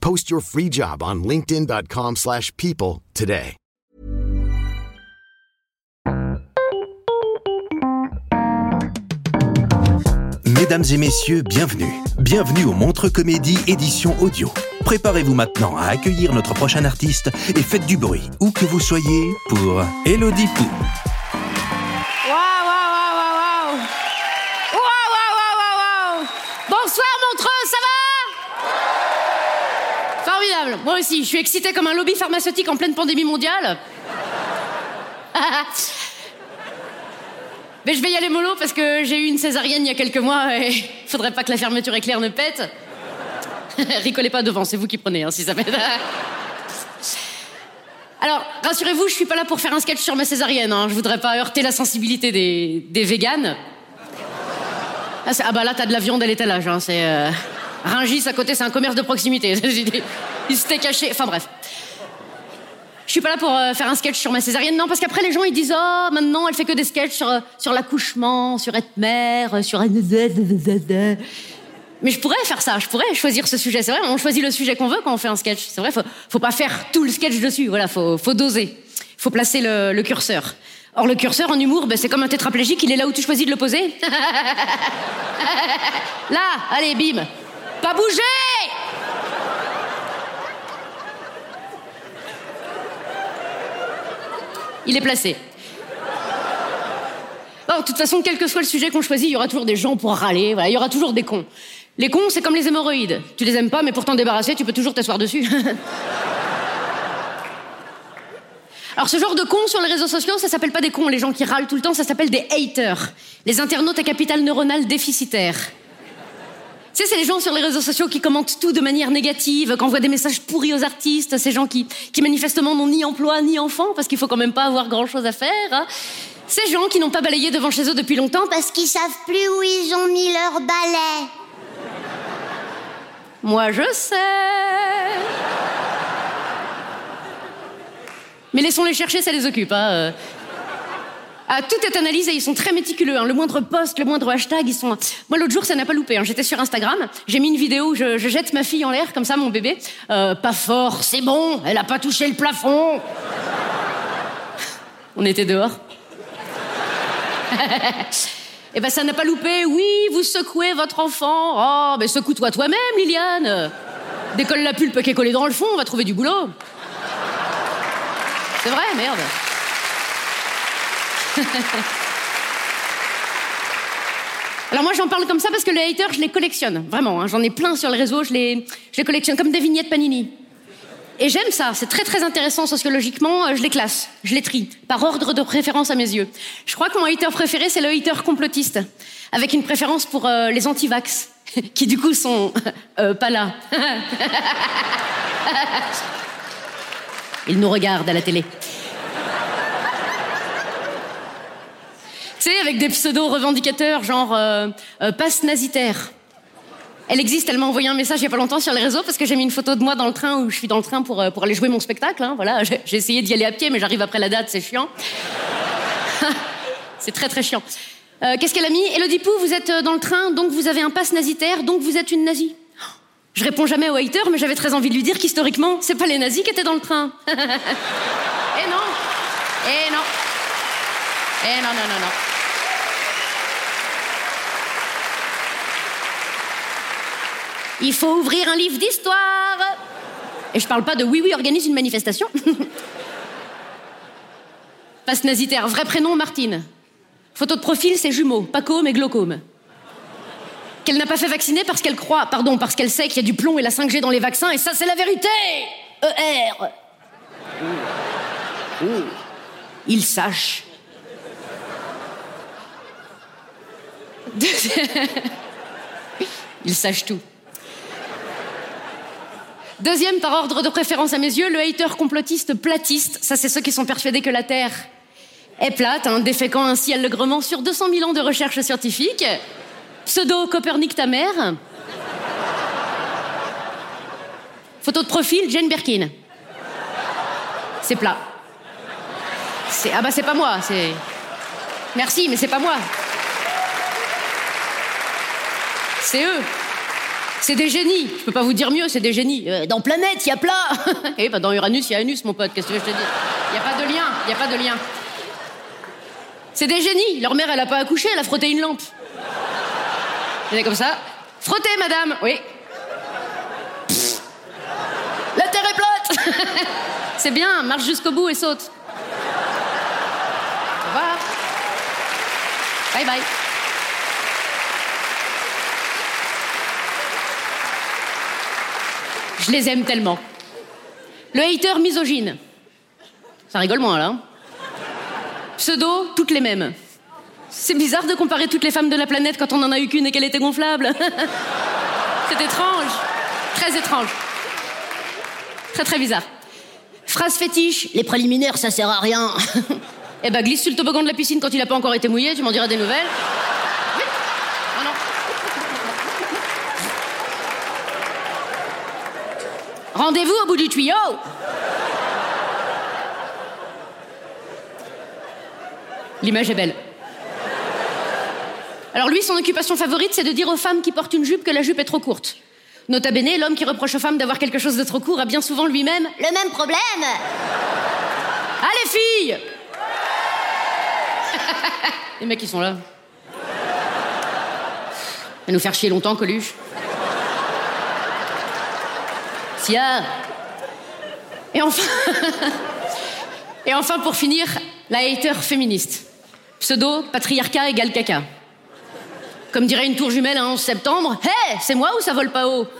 Post your free job on linkedin.com/people slash people today. Mesdames et messieurs, bienvenue. Bienvenue au Montre Comédie édition audio. Préparez-vous maintenant à accueillir notre prochain artiste et faites du bruit, où que vous soyez, pour Elodie Pou. Moi aussi, je suis excitée comme un lobby pharmaceutique en pleine pandémie mondiale. Mais je vais y aller mollo parce que j'ai eu une césarienne il y a quelques mois et faudrait pas que la fermeture éclair ne pète. Ricolez pas devant, c'est vous qui prenez, hein, si ça pète. Alors, rassurez-vous, je suis pas là pour faire un sketch sur ma césarienne. Hein. Je voudrais pas heurter la sensibilité des, véganes. Ah, ah bah là, t'as de la viande à l'étalage. Hein. Euh... Rungis à côté, c'est un commerce de proximité. Ils s'étaient cachés. Enfin bref. Je suis pas là pour euh, faire un sketch sur ma césarienne, non, parce qu'après les gens ils disent oh maintenant elle fait que des sketchs sur euh, sur l'accouchement, sur être mère, euh, sur mais je pourrais faire ça, je pourrais choisir ce sujet. C'est vrai, on choisit le sujet qu'on veut quand on fait un sketch. C'est vrai, faut, faut pas faire tout le sketch dessus. Voilà, faut, faut doser. Faut placer le, le curseur. Or, le curseur en humour, ben, c'est comme un tétraplégique, il est là où tu choisis de le poser. là, allez, bim. Pas bouger Il est placé. Bon, de toute façon, quel que soit le sujet qu'on choisit, il y aura toujours des gens pour râler, voilà, il y aura toujours des cons. Les cons, c'est comme les hémorroïdes. Tu les aimes pas, mais pour t'en débarrasser, tu peux toujours t'asseoir dessus. Alors, ce genre de cons sur les réseaux sociaux, ça s'appelle pas des cons, les gens qui râlent tout le temps, ça s'appelle des haters. Les internautes à capital neuronal déficitaire. C'est les gens sur les réseaux sociaux qui commentent tout de manière négative, qui envoient des messages pourris aux artistes, ces gens qui, manifestement n'ont ni emploi ni enfant, parce qu'il faut quand même pas avoir grand chose à faire. hein. Ces gens qui n'ont pas balayé devant chez eux depuis longtemps parce qu'ils savent plus où ils ont mis leur balai. Moi, je sais. Mais laissons-les chercher, ça les occupe. Hein. Ah, tout est analysé, ils sont très méticuleux. hein. Le moindre post, le moindre hashtag, ils sont. Moi, l'autre jour, ça n'a pas loupé. hein. J'étais sur Instagram, j'ai mis une vidéo où je, je jette ma fille en l'air, comme ça, mon bébé. Euh, pas fort, c'est bon, elle a pas touché le plafond. On était dehors. Eh ben, ça n'a pas loupé. Oui, vous secouez votre enfant. Oh, mais secoue-toi toi-même, Liliane. Décolle la pulpe qui est collée dans le fond, on va trouver du boulot. C'est vrai, merde. Alors moi j'en parle comme ça parce que les haters je les collectionne, vraiment. hein. J'en ai plein sur je les, je les collectionne comme des vignettes Panini. Et j'aime ça, c'est très très intéressant sociologiquement, euh, je les classe, je les trie, par ordre de préférence à mes yeux. Je crois que mon hater préféré c'est le hater complotiste, avec une préférence pour euh, les anti-vax, qui du coup sont euh, pas là. Ils nous regardent à la télé. Avec des pseudos revendicateurs, genre euh, euh, passe nazitaire. Elle existe, elle m'a envoyé un message il y a pas longtemps sur les réseaux parce que j'ai mis une photo de moi dans le train où je suis dans le train pour, euh, pour aller jouer mon spectacle. hein, voilà, j'ai essayé d'y aller à pied, mais j'arrive après la date, c'est chiant. c'est très très chiant. Qu'est-ce qu'elle a mis? Elodie Pou, vous êtes dans le train, donc vous avez un passe nazitaire, donc vous êtes une nazie. Je réponds jamais aux haters, mais j'avais très envie de lui dire qu'historiquement, c'est pas les nazis qui étaient dans le train. Eh non Eh non Eh non, non, non, non. Il faut ouvrir un livre d'histoire. Et je parle pas de oui, oui, organise une manifestation. passe nasitaire. Vrai prénom, Martine. Photo de profil, c'est jumeau, Paco mais glaucome. Qu'elle n'a pas fait vacciner parce qu'elle croit, pardon, parce qu'elle sait qu'il y a du plomb et la 5G dans les vaccins, et ça, c'est la vérité ER Il sache. Il sache tout. Deuxième par ordre de préférence à mes yeux, le hater complotiste platiste. Ça, c'est ceux qui sont persuadés que la Terre est plate, hein, déféquant ainsi allègrement sur 200 000 ans de recherche scientifique. Pseudo Copernic ta mère. Photo de profil, Jane Birkin. C'est plat. Ah bah c'est pas moi, c'est Merci, mais c'est pas moi. C'est eux. C'est des génies. Je peux pas vous dire mieux, c'est des génies. Euh, dans Planète, il y a plat. Eh bah dans Uranus, il y a Anus, mon pote. Qu'est-ce que je te dis? Il y a pas de lien. Il y a pas de lien. C'est des génies. Leur mère, elle a pas accouché, elle a frotté une lampe. Comme ça? Frottez, madame. Oui. La terre est plate. c'est bien. Marche jusqu'au bout et saute. Au revoir. Bye bye. Je les aime tellement. Le hater misogyne. Ça rigole moins, là. hein. Pseudo, toutes les mêmes. C'est bizarre de comparer toutes les femmes de la planète quand on en a eu qu'une et qu'elle était gonflable. C'est étrange. Très étrange. Très très bizarre. Phrase fétiche, les préliminaires ça sert à rien. eh ben glisse sur le toboggan de la piscine quand il a pas encore été mouillé, tu m'en diras des nouvelles. Oui. Oh non. Rendez-vous au bout du tuyau. L'image est belle. Alors lui, son occupation favorite, c'est de dire aux femmes qui portent une jupe que la jupe est trop courte. Nota bene, l'homme qui reproche aux femmes d'avoir quelque chose de trop court a bien souvent lui-même le même problème. Allez filles Les mecs, ils sont là. Va nous faire chier longtemps, Coluche. Et enfin... Pour finir, la hater féministe. Pseudo, patriarcat égale caca. Comme dirait une tour jumelle un 11 septembre, hé, c'est moi ou ça vole pas haut?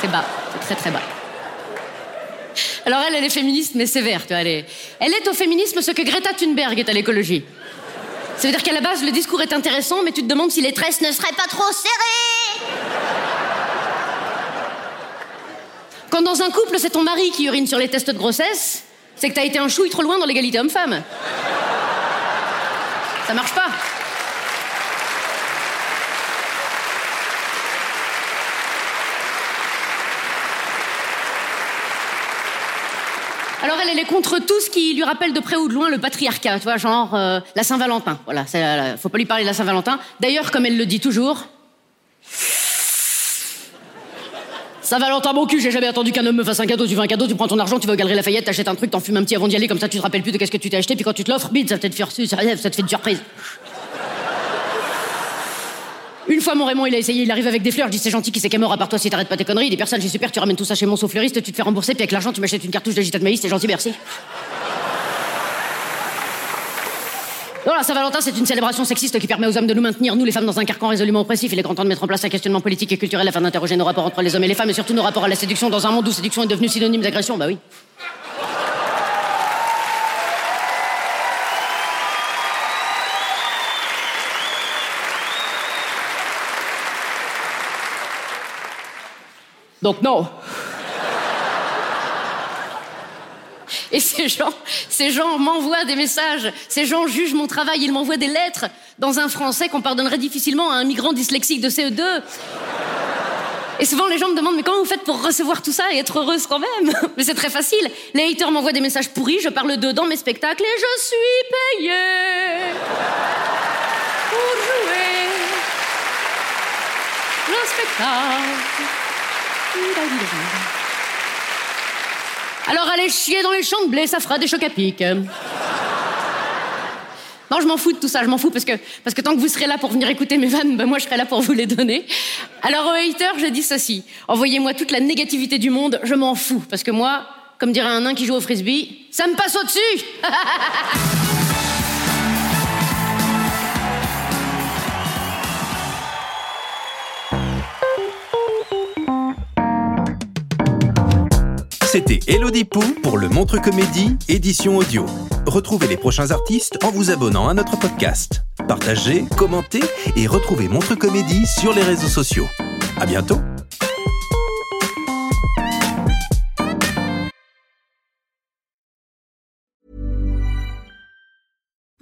C'est bas, c'est très très bas. Alors elle, elle est féministe, mais sévère, tu vois, elle est... Elle est au féminisme ce que Greta Thunberg est à l'écologie. Ça veut dire qu'à la base, le discours est intéressant, mais tu te demandes si les tresses ne seraient pas trop serrées Quand dans un couple, c'est ton mari qui urine sur les tests de grossesse, c'est que t'as été un chouille trop loin dans l'égalité homme-femme. Ça marche pas. Alors elle, elle est contre tout ce qui lui rappelle de près ou de loin le patriarcat, tu vois, genre euh, la Saint-Valentin. Voilà, euh, faut pas lui parler de la Saint-Valentin. D'ailleurs, comme elle le dit toujours, Saint-Valentin, mon cul, j'ai jamais attendu qu'un homme me fasse un cadeau. Tu veux un cadeau, tu prends ton argent, tu vas au Galerie Lafayette, t'achètes un truc, t'en fumes un petit avant d'y aller, comme ça tu te rappelles plus de qu'est-ce que tu t'es acheté, puis quand tu te l'offres, bide, ça ça ça te fait une surprise. Une fois, mon Raymond, il a essayé, il arrive avec des fleurs. Je dis, c'est gentil, qui c'est qui est mort à part toi si t'arrêtes pas tes conneries. Des personnes, j'ai super, tu ramènes tout ça chez mon fleuriste, tu te fais rembourser, puis avec l'argent, tu m'achètes une cartouche d'agitat de maïs, c'est gentil, merci. Voilà, Saint-Valentin, c'est une célébration sexiste qui permet aux hommes de nous maintenir, nous les femmes, dans un carcan résolument oppressif. Il est grand temps de mettre en place un questionnement politique et culturel afin d'interroger nos rapports entre les hommes et les femmes, et surtout nos rapports à la séduction dans un monde où séduction est devenue synonyme d'agression. Bah oui. Donc non. Et ces gens, ces gens m'envoient des messages, ces gens jugent mon travail, ils m'envoient des lettres dans un français qu'on pardonnerait difficilement à un migrant dyslexique de CE2. Et souvent, les gens me demandent, mais comment vous faites pour recevoir tout ça et être heureuse quand même? Mais c'est très facile. Les haters m'envoient des messages pourris, je parle d'eux dans mes spectacles et je suis payée pour jouer le spectacle. Alors allez chier dans les champs de blé, ça fera des chocs à pic. Non, je m'en fous de tout ça, je m'en fous parce que, parce que tant que vous serez là pour venir écouter mes vannes, ben moi je serai là pour vous les donner. Alors aux haters, je dis ceci. Envoyez-moi toute la négativité du monde, je m'en fous. Parce que moi, comme dirait un nain qui joue au frisbee, Ça me passe au-dessus C'était Elodie Pou pour le Montre Comédie, édition audio. Retrouvez les prochains artistes en vous abonnant à notre podcast. Partagez, commentez et retrouvez Montre Comédie sur les réseaux sociaux. À bientôt!